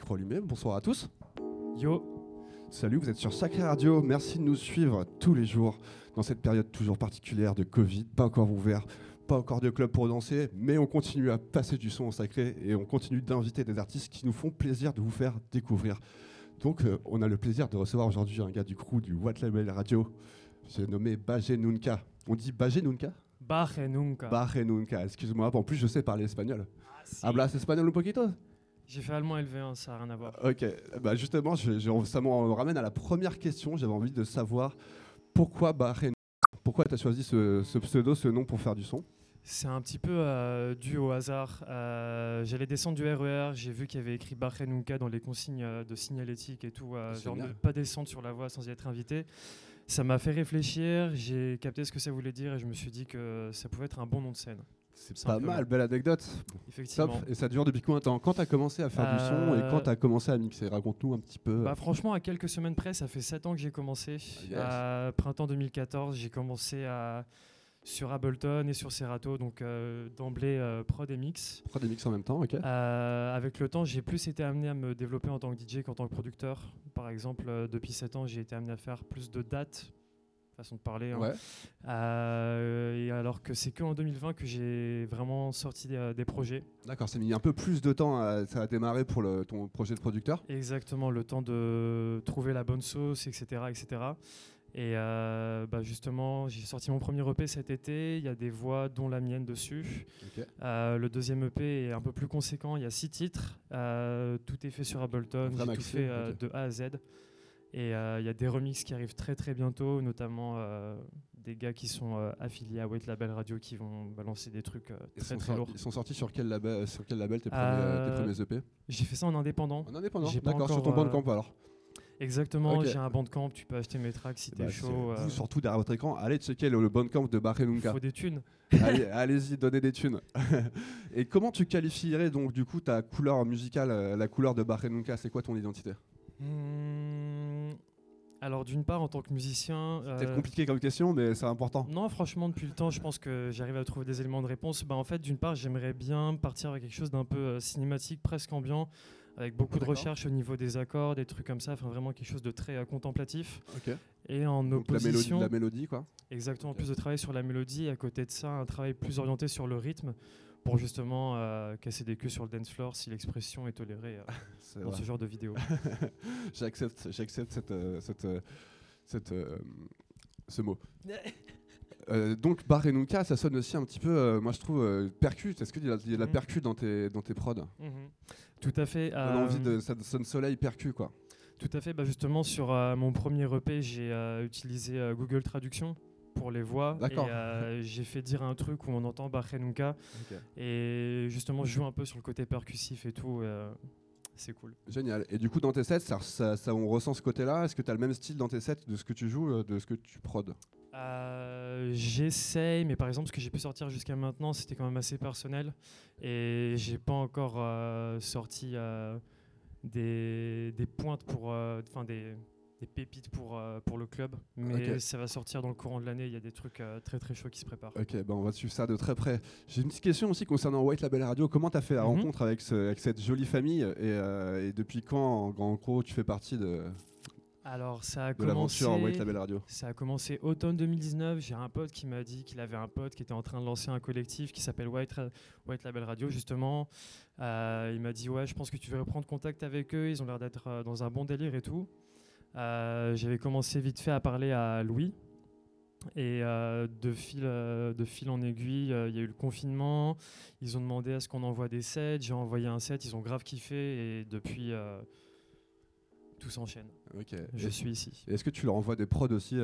micro allumé. Bonsoir à tous. Yo. Salut, vous êtes sur Sacré Radio. Merci de nous suivre tous les jours dans cette période toujours particulière de Covid, pas encore ouvert, pas encore de club pour danser, mais on continue à passer du son au sacré et on continue d'inviter des artistes qui nous font plaisir de vous faire découvrir. Donc, euh, on a le plaisir de recevoir aujourd'hui un gars du crew du What Label Radio. J'ai nommé Bajé Nunca. On dit Bajé Nunca? Baje nunca. Bajé Nunca, excuse-moi. En plus, je sais parler espagnol. Hablas espagnol un poquito? J'ai fait allemand LV1, ça n'a rien à voir. Ok, bah justement, je, je- ça me ramène à la première question. J'avais envie de savoir pourquoi Bahreïn Pourquoi tu as choisi ce, ce pseudo, ce nom pour faire du son? C'est un petit peu euh, dû au hasard. Euh, J'allais descendre du RER, j'ai vu qu'il y avait écrit nunca dans les consignes euh, de signalétique et tout, euh, genre ne pas descendre sur la voie sans y être invité. Ça m'a fait réfléchir, j'ai capté ce que ça voulait dire et je me suis dit que ça pouvait être un bon nom de scène. C'est pas mal, belle anecdote. Effectivement. Top. Et ça dure depuis combien de temps? Quand tu as commencé à faire du son et Euh, quand tu as commencé à mixer? Raconte-nous un petit peu. Bah, franchement, à quelques semaines près, ça fait 7 ans que j'ai commencé. yes. À printemps 2014, j'ai commencé à, sur Ableton et sur Serato, donc euh, d'emblée euh, prod et mix. Pourquoi des mix en même temps Ok. Euh, avec le temps, j'ai plus été amené à me développer en tant que DJ qu'en tant que producteur. Par exemple, euh, depuis 7 ans, j'ai été amené à faire plus de dates, façon de parler. hein. Euh, et alors que c'est qu'en 2020 que j'ai vraiment sorti des, des projets. D'accord, ça a mis un peu plus de temps, à, ça a démarré pour le, ton projet de producteur. Exactement, le temps de trouver la bonne sauce, etc. etc. Et euh, bah, justement, j'ai sorti mon premier EP cet été. Il y a des voix, dont la mienne dessus. Euh, le deuxième EP est un peu plus conséquent. Il y a six titres. Euh, tout est fait sur Ableton. J'ai tout fait euh, de A à Z. Et euh, il y a des remixes qui arrivent très très bientôt, notamment euh, des gars qui sont euh, affiliés à White Label Radio qui vont balancer des trucs très très lourds. ils sont sortis sur quel label, sur quel label tes, premiers, tes premiers EP J'ai fait ça en indépendant. En indépendant D'accord, sur ton bandcamp alors. Exactement, j'ai un bandcamp, tu peux acheter mes tracks si Bah, t'es c'est- chaud. vous, surtout derrière votre écran, allez checker le, le bandcamp de Bahreïnunca. faut des thunes. Allez- Allez-y, donnez des thunes. Et comment tu qualifierais donc du coup ta couleur musicale, la couleur de Bahreïnunca C'est quoi ton identité? Hmm, alors d'une part, en tant que musicien... C'est peut-être euh, compliqué comme question, mais c'est important. Non, franchement, depuis le temps, je pense que j'arrive à trouver des éléments de réponse. Bah, en fait, d'une part, j'aimerais bien partir avec quelque chose d'un peu euh, cinématique, presque ambiant, avec beaucoup de D'accord. recherche au niveau des accords, des trucs comme ça, enfin vraiment quelque chose de très euh, contemplatif. Et en Donc la mélodie, opposition, la mélodie quoi. exactement, Ok. plus de travail sur la mélodie, à côté de ça, un travail plus orienté sur le rythme, pour justement euh, casser des queues sur le dance floor, si l'expression est tolérée euh, dans vrai. ce genre de vidéo. J'accepte, j'accepte cette, euh, cette, cette, ce mot. Donc Bahreïnunca, ça sonne aussi un petit peu, moi je trouve, euh, percu. Est-ce qu'il y a, il y a de la Mhm. percu dans tes, dans tes prods? Mhm. Tout à fait. On a envie de, ça sonne soleil percu quoi. Tout à fait. Bah justement, sur mon premier EP, j'ai utilisé Google Traduction pour les voix. Et euh, j'ai fait dire un truc où on entend Bahreïnunca. Et justement, je joue un peu sur le côté percussif et tout. euh, c'est cool. Génial. Et du coup, dans tes sets, ça, ça- ça- on ressent ce côté-là? Est-ce que tu as le même style dans tes sets de ce que tu joues, euh, de ce que tu prods Euh, J'essaye, mais par exemple, ce que j'ai pu sortir jusqu'à maintenant, c'était quand même assez personnel. Et j'ai pas encore sorti des, des pointes pour. Enfin, des, des pépites pour, euh, pour le club. Mais ça va sortir dans le courant de l'année. Il y a des trucs euh, très très chauds qui se préparent. Ok, ben on va suivre ça de très près. J'ai une petite question aussi concernant White Label Radio. Comment tu as fait la Mhm. rencontre avec, ce- avec cette jolie famille et, euh, et depuis quand, en, en gros, tu fais partie de, Alors, ça a de commencé. White Label Radio? Ça a commencé automne 2019. J'ai un pote qui m'a dit qu'il avait un pote qui était en train de lancer un collectif qui s'appelle White, Ra- White Label Radio, justement. Euh, il m'a dit Ouais, je pense que tu devrais prendre contact avec eux. Ils ont l'air d'être dans un bon délire et tout. Euh, J'avais commencé vite fait à parler à Louis. Et euh, de, fil, euh, de fil en aiguille, euh, il y a eu le confinement. Ils ont demandé à ce qu'on envoie des sets. J'ai envoyé un set. Ils ont grave kiffé. Et depuis, tout s'enchaîne. Ok. Je Et- suis ici. Est-ce que tu leur envoies des prods aussi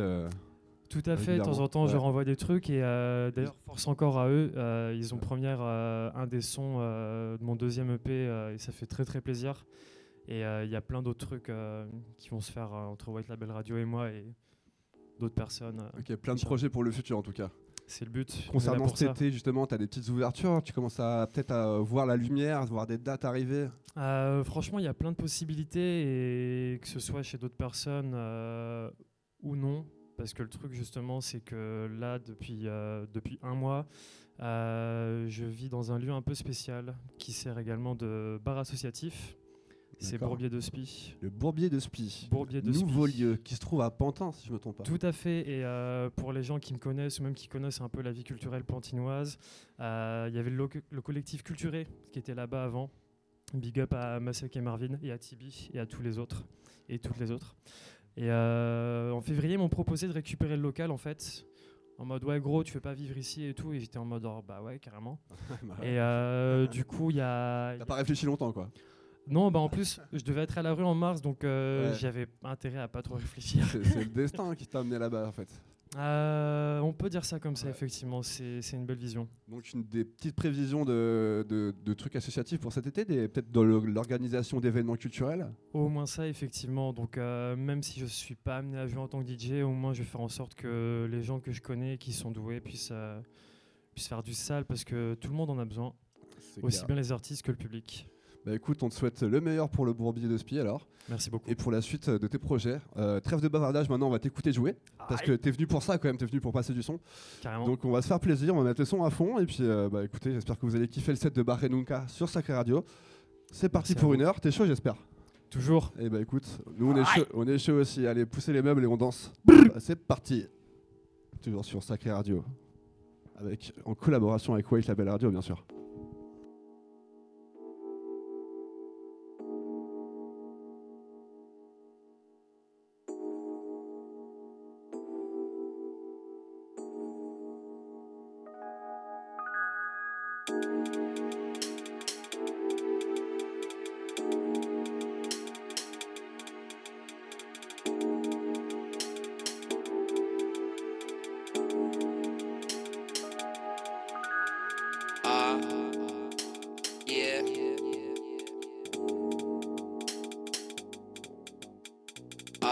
Tout à fait, de temps en temps, je Ouais. leur envoie des trucs et d'ailleurs, force encore à eux. ils ont première euh, un des sons de mon deuxième EP et ça fait très très plaisir. Et euh, il y a plein d'autres trucs euh, qui vont se faire euh, entre White Label Radio et moi et d'autres personnes. euh, Ok, plein de projets pour le futur en tout cas. C'est le but. Concernant cet ça. été, justement, tu as des petites ouvertures, tu commences à peut-être à voir la lumière, voir des dates arriver. Euh, franchement, il y a plein de possibilités et que ce soit chez d'autres personnes euh, ou non. Parce que le truc, justement, c'est que là, depuis, euh, depuis un mois, euh, je vis dans un lieu un peu spécial qui sert également de bar associatif. C'est. Bourbier de Spi. Le Bourbier de Spi. Bourbier de Nouveau lieu qui se trouve à Pantin, si je me trompe pas. Tout à fait. Et euh, pour les gens qui me connaissent ou même qui connaissent un peu la vie culturelle pantinoise, euh, il y avait le, collectif Culturé qui était là-bas avant. Big up à Masek et Marvin et à Tibi et à tous les autres et toutes les autres. Et euh, en février, ils m'ont proposé de récupérer le local en fait. En mode ouais gros tu veux pas vivre ici et tout et j'étais en mode oh, bah ouais carrément Bah, et euh, du coup il y a T'as pas réfléchi longtemps, quoi. Non bah en plus je devais être à la rue en mars donc euh, Ouais. j'avais intérêt à pas trop réfléchir C'est le destin qui t'a amené là-bas, en fait. Euh, on peut dire ça comme ça, Ouais. effectivement, c'est une belle vision. Donc, une des petites prévisions de, de- de trucs associatifs pour cet été, peut-être dans l'organisation d'événements culturels? Au moins ça, effectivement. Donc, euh, même si je suis pas amené à jouer en tant que DJ, au moins je vais faire en sorte que les gens que je connais, qui sont doués, puissent, euh, puissent faire du sale parce que tout le monde en a besoin, aussi clair. bien les artistes que le public. Bah écoute, on te souhaite le meilleur pour le Bourbier de Spi alors, Merci beaucoup. et pour la suite de tes projets. Euh, trêve de bavardage, maintenant on va t'écouter jouer, parce que t'es venu pour ça quand même, t'es venu pour passer du son. Carrément. Donc on va se faire plaisir, on va mettre le son à fond, et puis euh, bah écoutez, j'espère que vous allez kiffer le set de Barre Nunca sur Sacré Radio. C'est parti Merci pour une heure, t'es chaud j'espère? Toujours. Et bah écoute, nous on est chaud, on est chaud aussi, allez poussez les meubles et on danse. Bah, C'est parti Toujours sur Sacré Radio, avec, en collaboration avec White Label Radio bien sûr.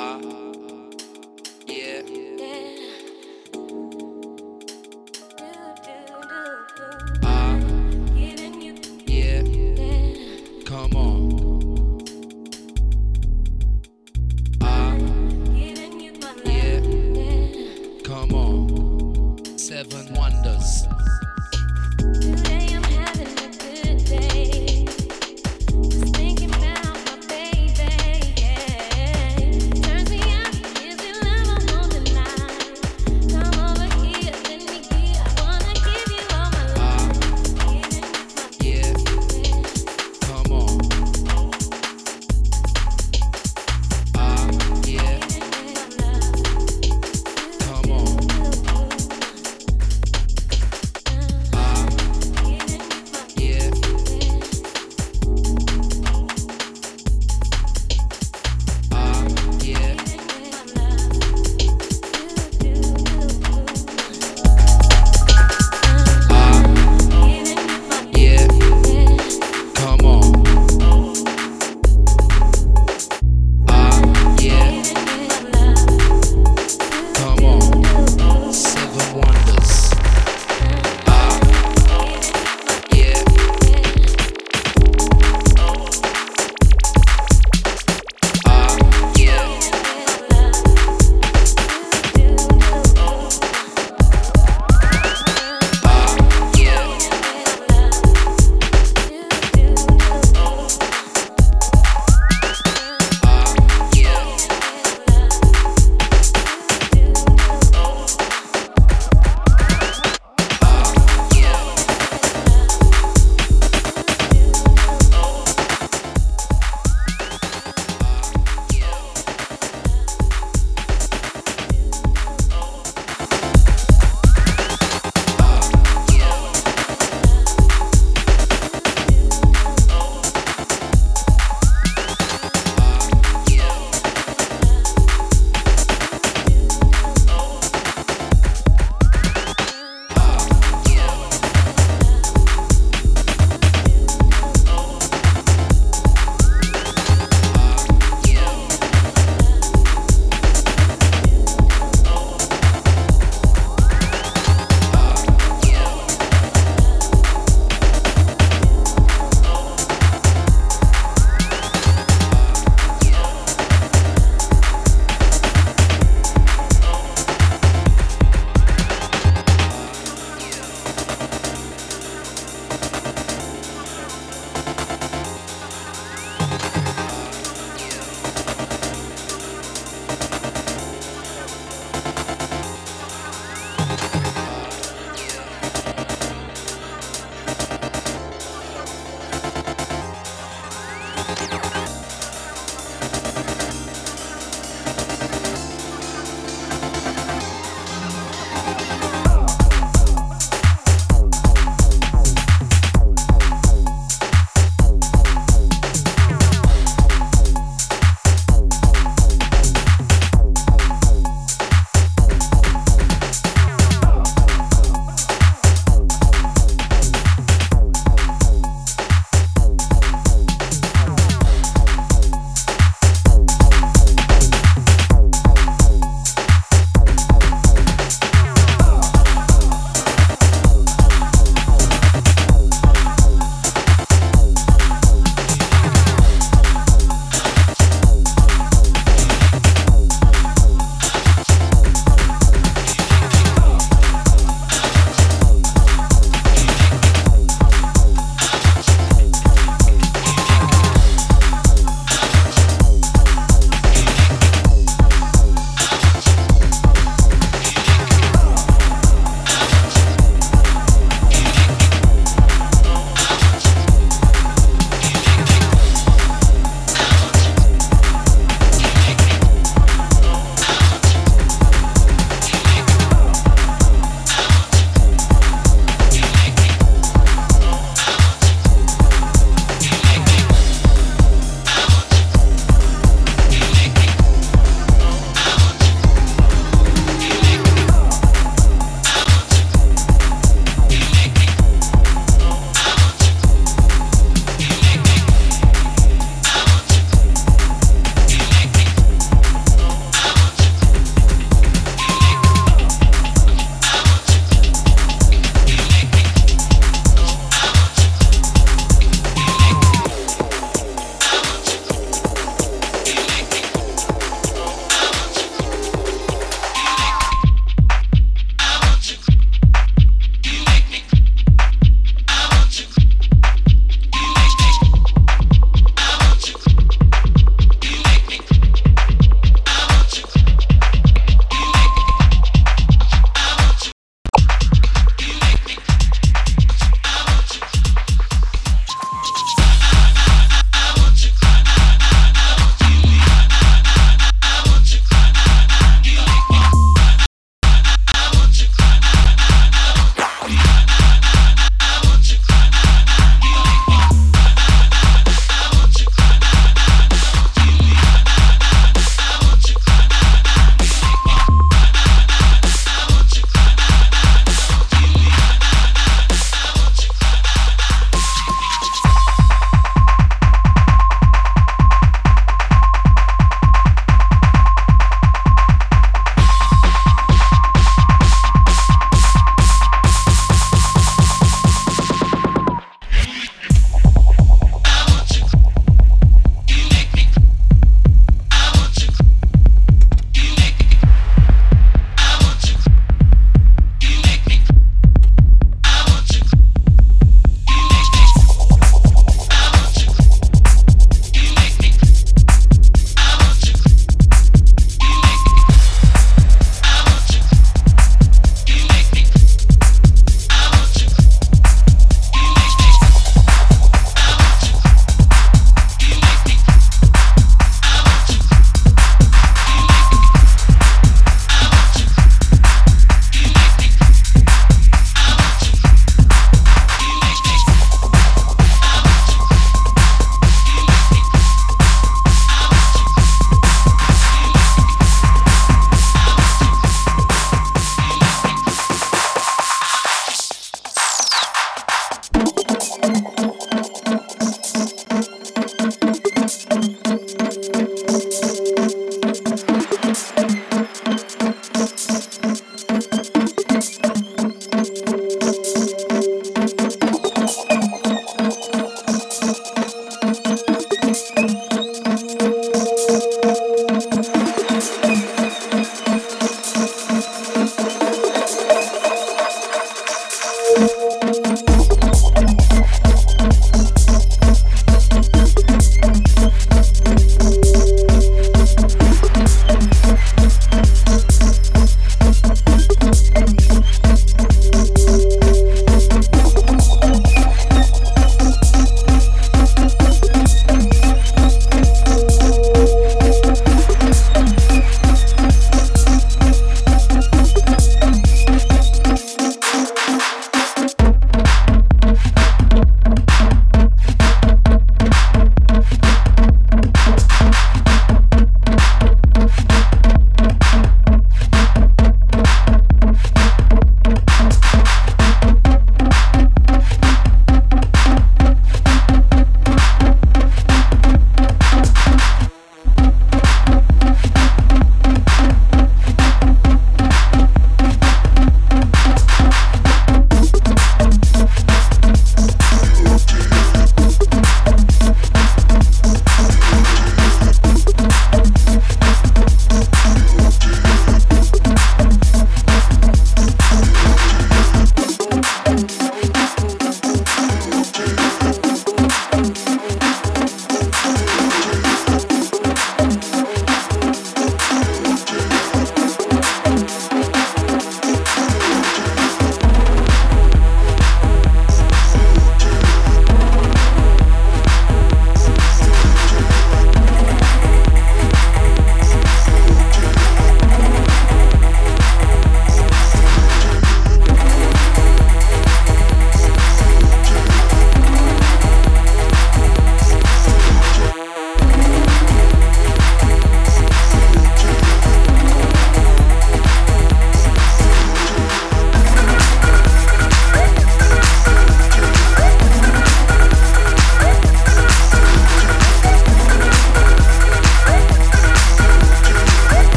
Ah,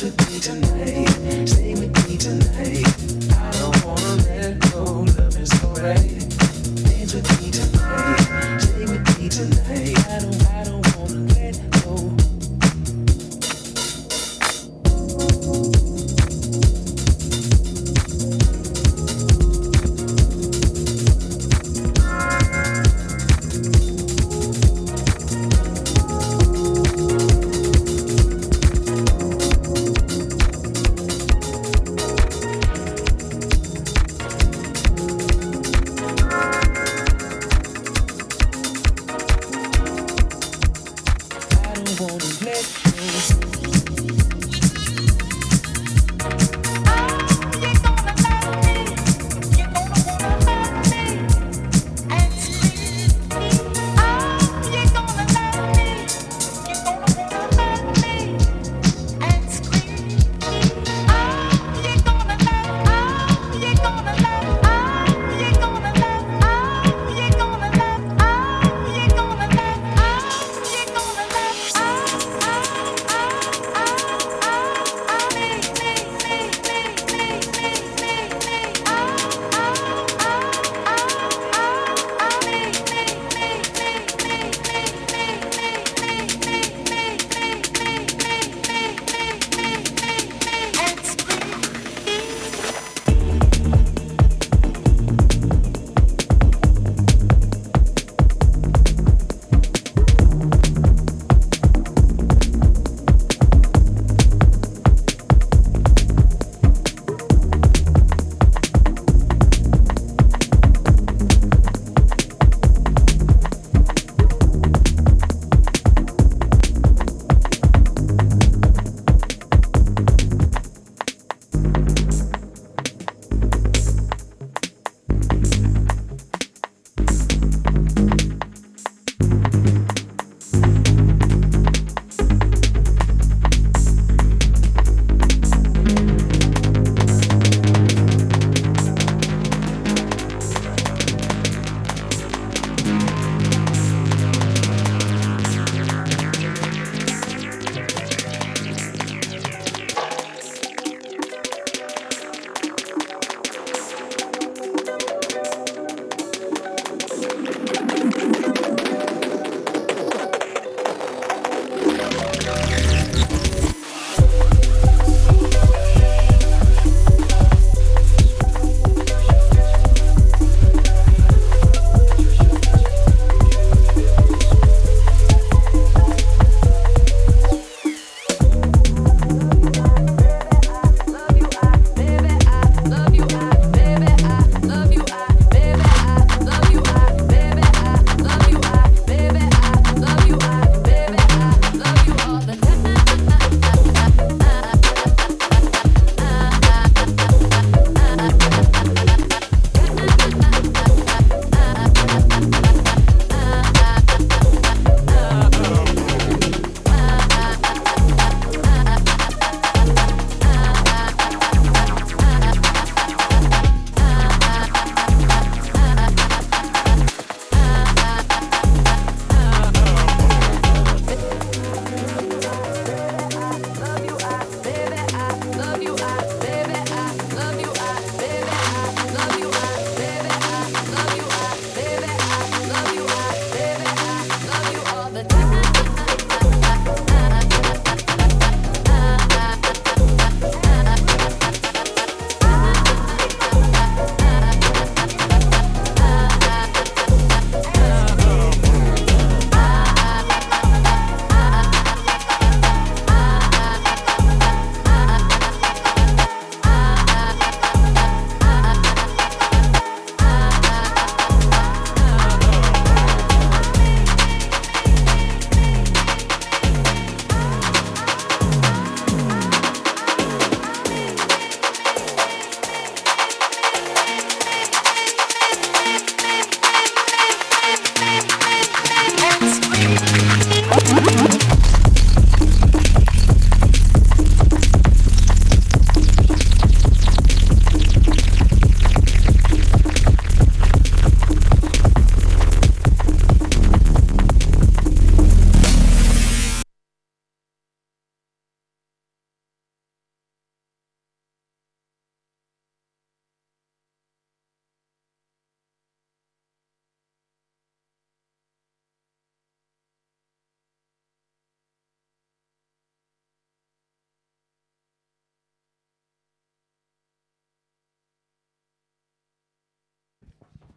with me tonight, stay with me tonight.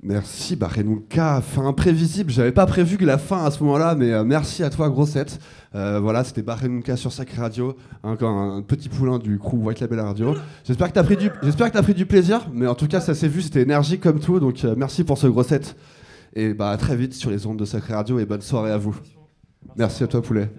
Merci, bah Renouka, fin imprévisible. J'avais pas prévu que la fin à ce moment-là, mais euh, merci à toi, Grossette. Euh, voilà, c'était Barenouka sur Sacré Radio, encore un petit poulain du crew White Label Radio. J'espère que t'as pris du, pris du plaisir, mais en tout cas, ça s'est vu, c'était énergique comme tout, donc euh, merci pour ce Grossette. Et bah à très vite sur les ondes de Sacré Radio et bonne soirée à vous. Merci à toi, poulet.